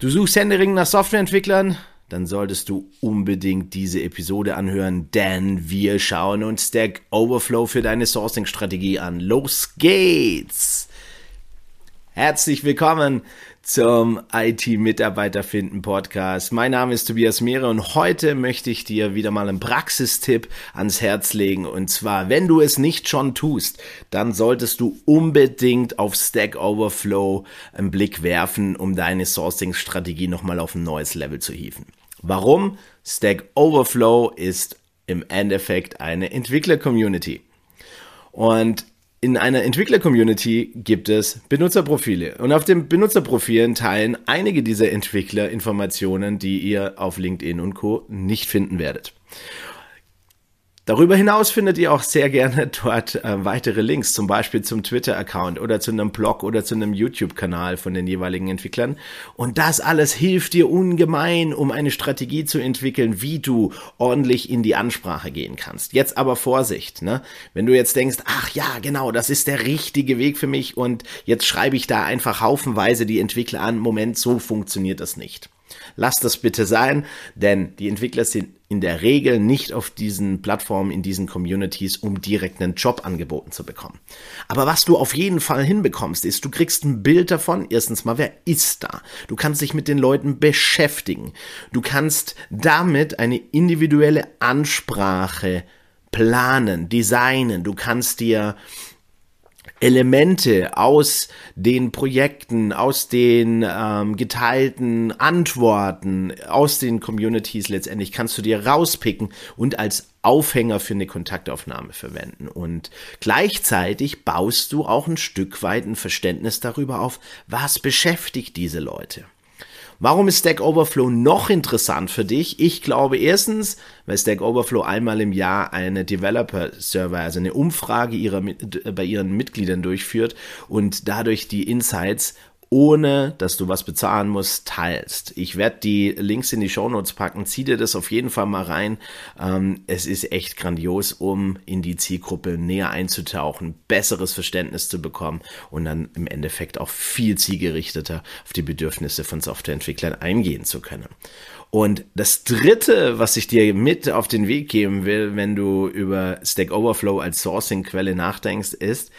Du suchst händeringend nach Softwareentwicklern? Dann solltest du unbedingt diese Episode anhören, denn wir schauen uns Stack Overflow für deine Sourcing-Strategie an. Los geht's! Herzlich willkommen zum IT-Mitarbeiter finden Podcast. Mein Name ist Tobias Mehre und heute möchte ich dir wieder mal einen Praxistipp ans Herz legen. Und zwar, wenn du es nicht schon tust, dann solltest du unbedingt auf Stack Overflow einen Blick werfen, um deine Sourcing-Strategie nochmal auf ein neues Level zu hieven. Warum? Stack Overflow ist im Endeffekt eine Entwickler-Community. Und in einer Entwickler-Community gibt es Benutzerprofile und auf den Benutzerprofilen teilen einige dieser Entwickler Informationen, die ihr auf LinkedIn und Co. nicht finden werdet. Darüber hinaus findet ihr auch sehr gerne dort äh, weitere Links, zum Beispiel zum Twitter-Account oder zu einem Blog oder zu einem YouTube-Kanal von den jeweiligen Entwicklern. Und das alles hilft dir ungemein, um eine Strategie zu entwickeln, wie du ordentlich in die Ansprache gehen kannst. Jetzt aber Vorsicht, ne? Wenn du jetzt denkst, ach ja, genau, das ist der richtige Weg für mich und jetzt schreibe ich da einfach haufenweise die Entwickler an. Moment, so funktioniert das nicht. Lass das bitte sein, denn die Entwickler sind in der Regel nicht auf diesen Plattformen, in diesen Communities, um direkt einen Job angeboten zu bekommen. Aber was du auf jeden Fall hinbekommst, ist, du kriegst ein Bild davon. Erstens mal, wer ist da? Du kannst dich mit den Leuten beschäftigen. Du kannst damit eine individuelle Ansprache planen, designen. Du kannst dir Elemente aus den Projekten, aus den ähm, geteilten Antworten, aus den Communities letztendlich kannst du dir rauspicken und als Aufhänger für eine Kontaktaufnahme verwenden. Und gleichzeitig baust du auch ein Stück weit ein Verständnis darüber auf, was beschäftigt diese Leute. Warum ist Stack Overflow noch interessant für dich? Ich glaube erstens, weil Stack Overflow einmal im Jahr eine Developer Survey, also eine Umfrage ihrer, bei ihren Mitgliedern durchführt und dadurch die Insights ohne dass du was bezahlen musst, teilst. Ich werde die Links in die Show Notes packen. Zieh dir das auf jeden Fall mal rein. Ähm, es ist echt grandios, um in die Zielgruppe näher einzutauchen, besseres Verständnis zu bekommen und dann im Endeffekt auch viel zielgerichteter auf die Bedürfnisse von Softwareentwicklern eingehen zu können. Und das dritte, was ich dir mit auf den Weg geben will, wenn du über Stack Overflow als Sourcing-Quelle nachdenkst, ist,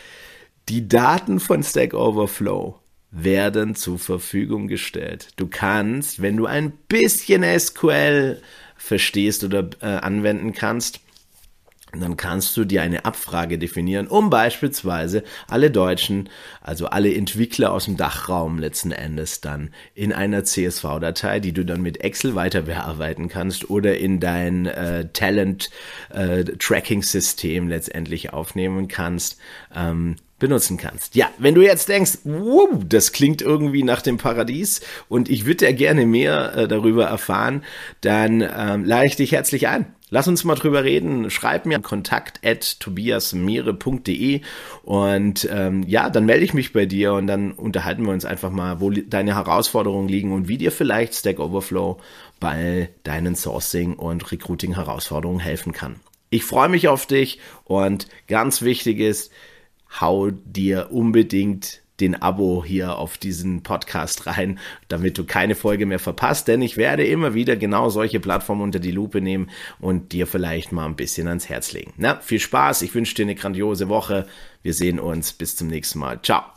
die Daten von Stack Overflow werden zur Verfügung gestellt. Du kannst, wenn du ein bisschen SQL verstehst oder äh, anwenden kannst, dann kannst du dir eine Abfrage definieren, um beispielsweise alle Deutschen, also alle Entwickler aus dem Dachraum letzten Endes dann in einer CSV-Datei, die du dann mit Excel weiter bearbeiten kannst oder in dein äh, Talent-Tracking-System äh, letztendlich aufnehmen kannst, ähm, benutzen kannst. Ja, wenn du jetzt denkst, wow, das klingt irgendwie nach dem Paradies und ich würde ja gerne mehr äh, darüber erfahren, dann ähm, lade ich dich herzlich ein. Lass uns mal drüber reden. Schreib mir kontakt at tobiasmeere.de und ähm, ja, dann melde ich mich bei dir und dann unterhalten wir uns einfach mal, wo deine Herausforderungen liegen und wie dir vielleicht Stack Overflow bei deinen Sourcing- und Recruiting-Herausforderungen helfen kann. Ich freue mich auf dich und ganz wichtig ist, hau dir unbedingt den Abo hier auf diesen Podcast rein, damit du keine Folge mehr verpasst, denn ich werde immer wieder genau solche Plattformen unter die Lupe nehmen und dir vielleicht mal ein bisschen ans Herz legen. Na, viel Spaß, ich wünsche dir eine grandiose Woche. Wir sehen uns, bis zum nächsten Mal. Ciao.